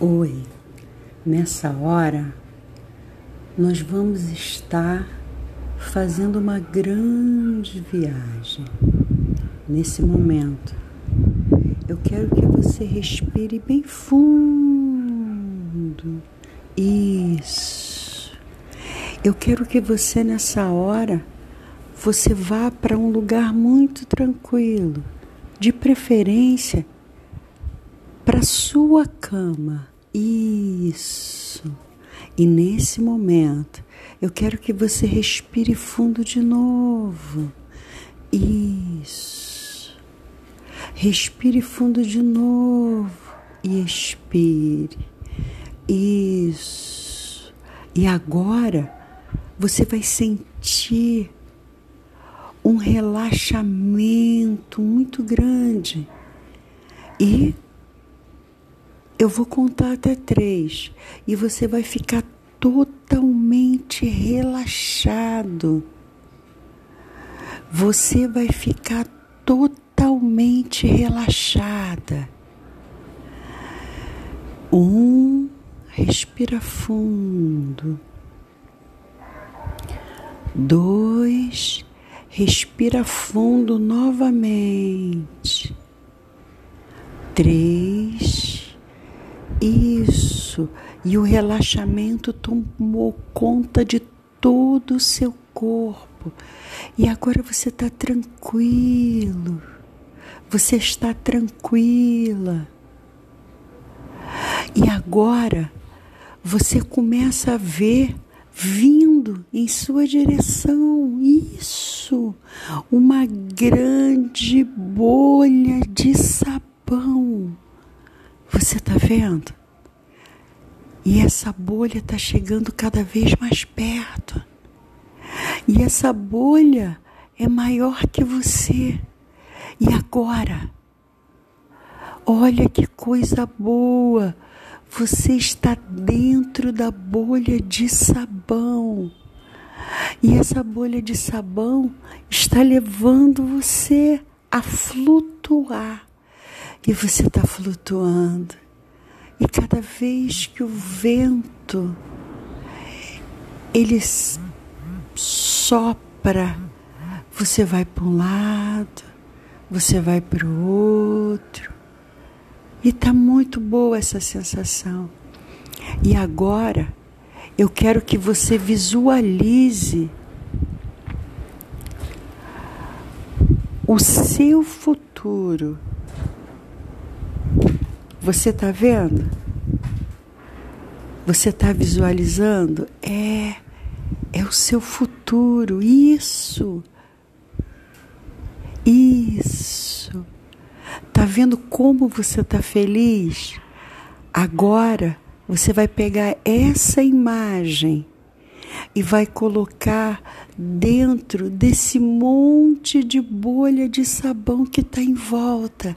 Oi, nessa hora nós vamos estar fazendo uma grande viagem. Nesse momento, eu quero que você respire bem fundo. Isso. Eu quero que você nessa hora você vá para um lugar muito tranquilo, de preferência para sua cama. Isso. E nesse momento, eu quero que você respire fundo de novo. Isso. Respire fundo de novo e expire. Isso. E agora você vai sentir um relaxamento muito grande. E eu vou contar até três e você vai ficar totalmente relaxado. Você vai ficar totalmente relaxada. Um, respira fundo. Dois, respira fundo novamente. Três, isso. E o relaxamento tomou conta de todo o seu corpo. E agora você está tranquilo. Você está tranquila. E agora você começa a ver vindo em sua direção isso, uma grande bolha de sabão. Você está vendo? E essa bolha está chegando cada vez mais perto. E essa bolha é maior que você. E agora? Olha que coisa boa! Você está dentro da bolha de sabão. E essa bolha de sabão está levando você a flutuar e você está flutuando. E cada vez que o vento ele sopra, você vai para um lado, você vai para o outro. E tá muito boa essa sensação. E agora eu quero que você visualize o seu futuro você está vendo? Você está visualizando? É, é o seu futuro. Isso. Isso. Tá vendo como você está feliz? Agora você vai pegar essa imagem e vai colocar dentro desse monte de bolha de sabão que está em volta.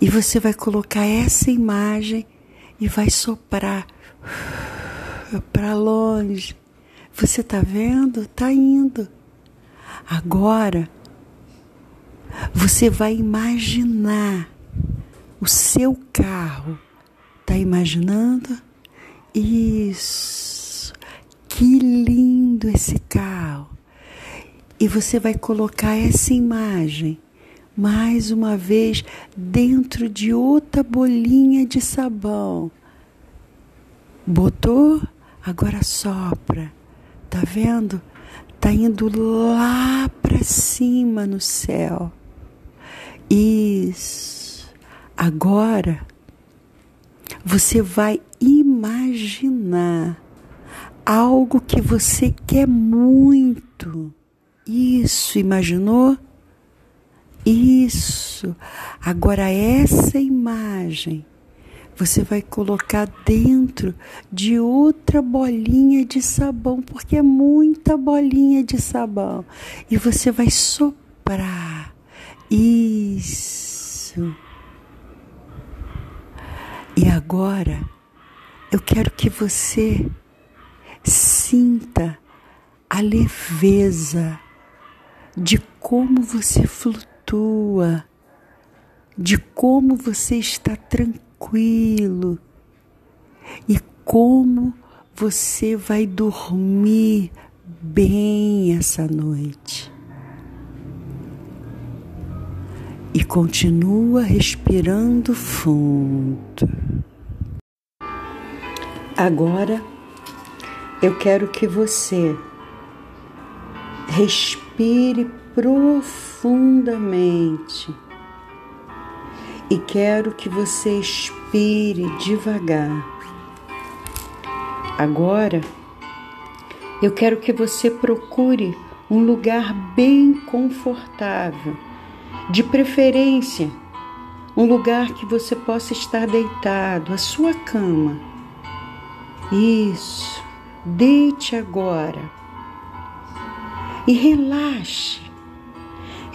E você vai colocar essa imagem e vai soprar para longe. Você está vendo? Está indo. Agora, você vai imaginar o seu carro. Está imaginando? Isso. Que lindo esse carro. E você vai colocar essa imagem mais uma vez dentro de outra bolinha de sabão. Botou? Agora sopra. Tá vendo? Tá indo lá para cima no céu. Isso. Agora você vai imaginar algo que você quer muito. Isso, imaginou? Isso. Agora, essa imagem você vai colocar dentro de outra bolinha de sabão, porque é muita bolinha de sabão. E você vai soprar. Isso. E agora, eu quero que você sinta a leveza de como você flutua tua, de como você está tranquilo e como você vai dormir bem essa noite. E continua respirando fundo. Agora eu quero que você respire profundamente e quero que você expire devagar. Agora, eu quero que você procure um lugar bem confortável, de preferência, um lugar que você possa estar deitado, a sua cama. Isso, deite agora e relaxe.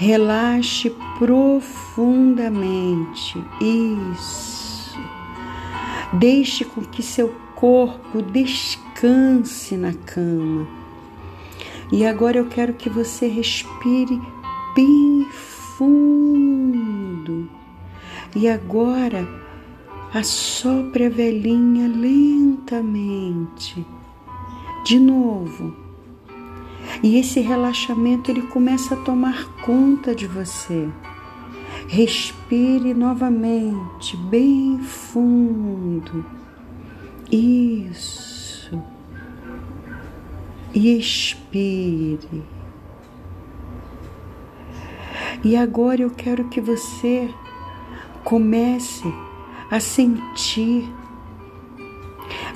Relaxe profundamente. Isso. Deixe com que seu corpo descanse na cama. E agora eu quero que você respire bem fundo. E agora assopre a velhinha lentamente. De novo. E esse relaxamento ele começa a tomar conta de você. Respire novamente, bem fundo. Isso. E expire. E agora eu quero que você comece a sentir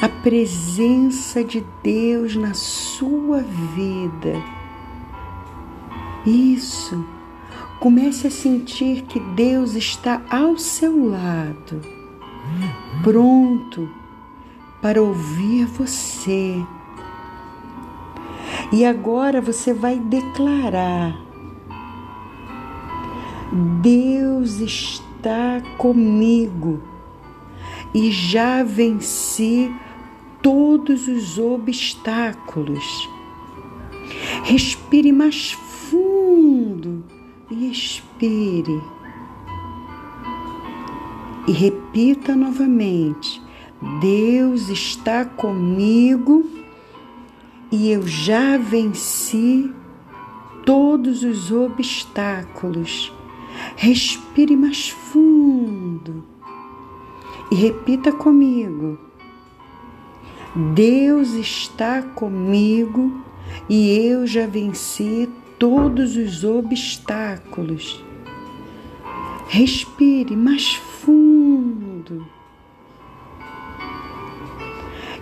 a presença de Deus na sua vida. Isso. Comece a sentir que Deus está ao seu lado, pronto para ouvir você. E agora você vai declarar: Deus está comigo e já venci todos os obstáculos. Respire mais fundo e expire. E repita novamente: Deus está comigo e eu já venci todos os obstáculos. Respire mais fundo e repita comigo: Deus está comigo e eu já venci todos os obstáculos. Respire mais fundo.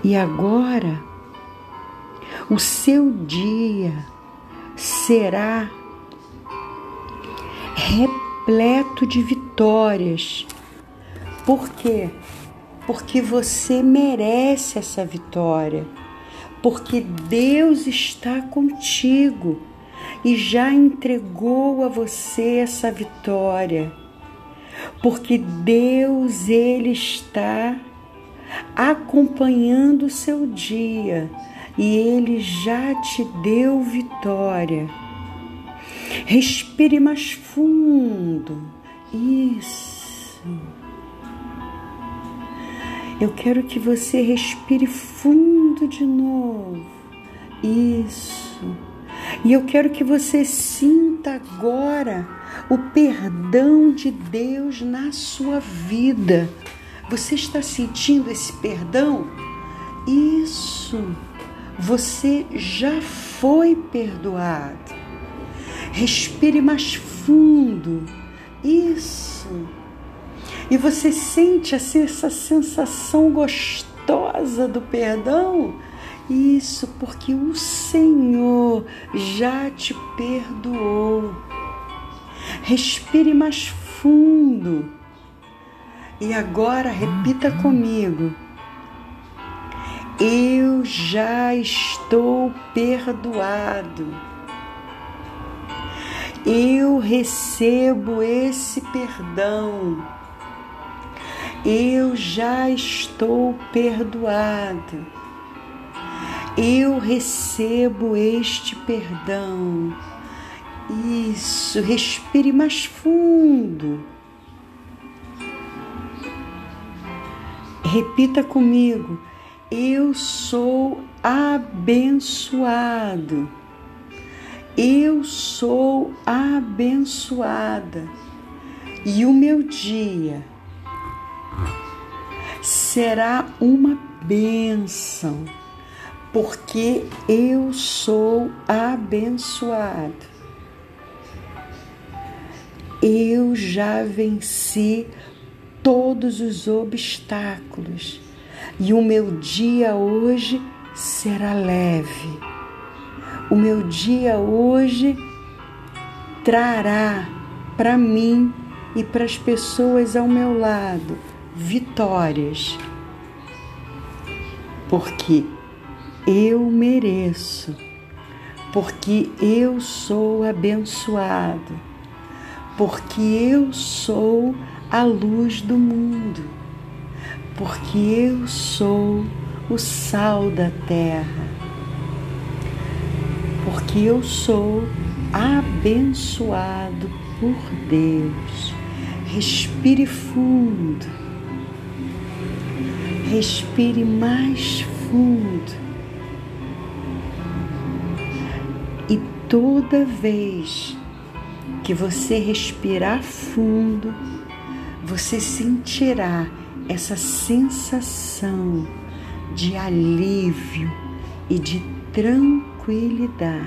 E agora, o seu dia será repleto de vitórias. Por quê? Porque você merece essa vitória. Porque Deus está contigo e já entregou a você essa vitória. Porque Deus ele está acompanhando o seu dia e ele já te deu vitória. Respire mais fundo. Isso. Eu quero que você respire fundo de novo. Isso. E eu quero que você sinta agora o perdão de Deus na sua vida. Você está sentindo esse perdão? Isso. Você já foi perdoado. Respire mais fundo. Isso. E você sente essa sensação gostosa do perdão? Isso, porque o Senhor já te perdoou. Respire mais fundo. E agora repita comigo. Eu já estou perdoado. Eu recebo esse perdão. Eu já estou perdoado. Eu recebo este perdão. Isso, respire mais fundo. Repita comigo: eu sou abençoado. Eu sou abençoada. E o meu dia será uma bênção, porque eu sou abençoado. Eu já venci todos os obstáculos e o meu dia hoje será leve. O meu dia hoje trará para mim e para as pessoas ao meu lado vitórias, porque eu mereço, porque eu sou abençoado, porque eu sou a luz do mundo, porque eu sou o sal da terra, porque eu sou abençoado por Deus. Respire fundo Respire mais fundo. E toda vez que você respirar fundo, você sentirá essa sensação de alívio e de tranquilidade.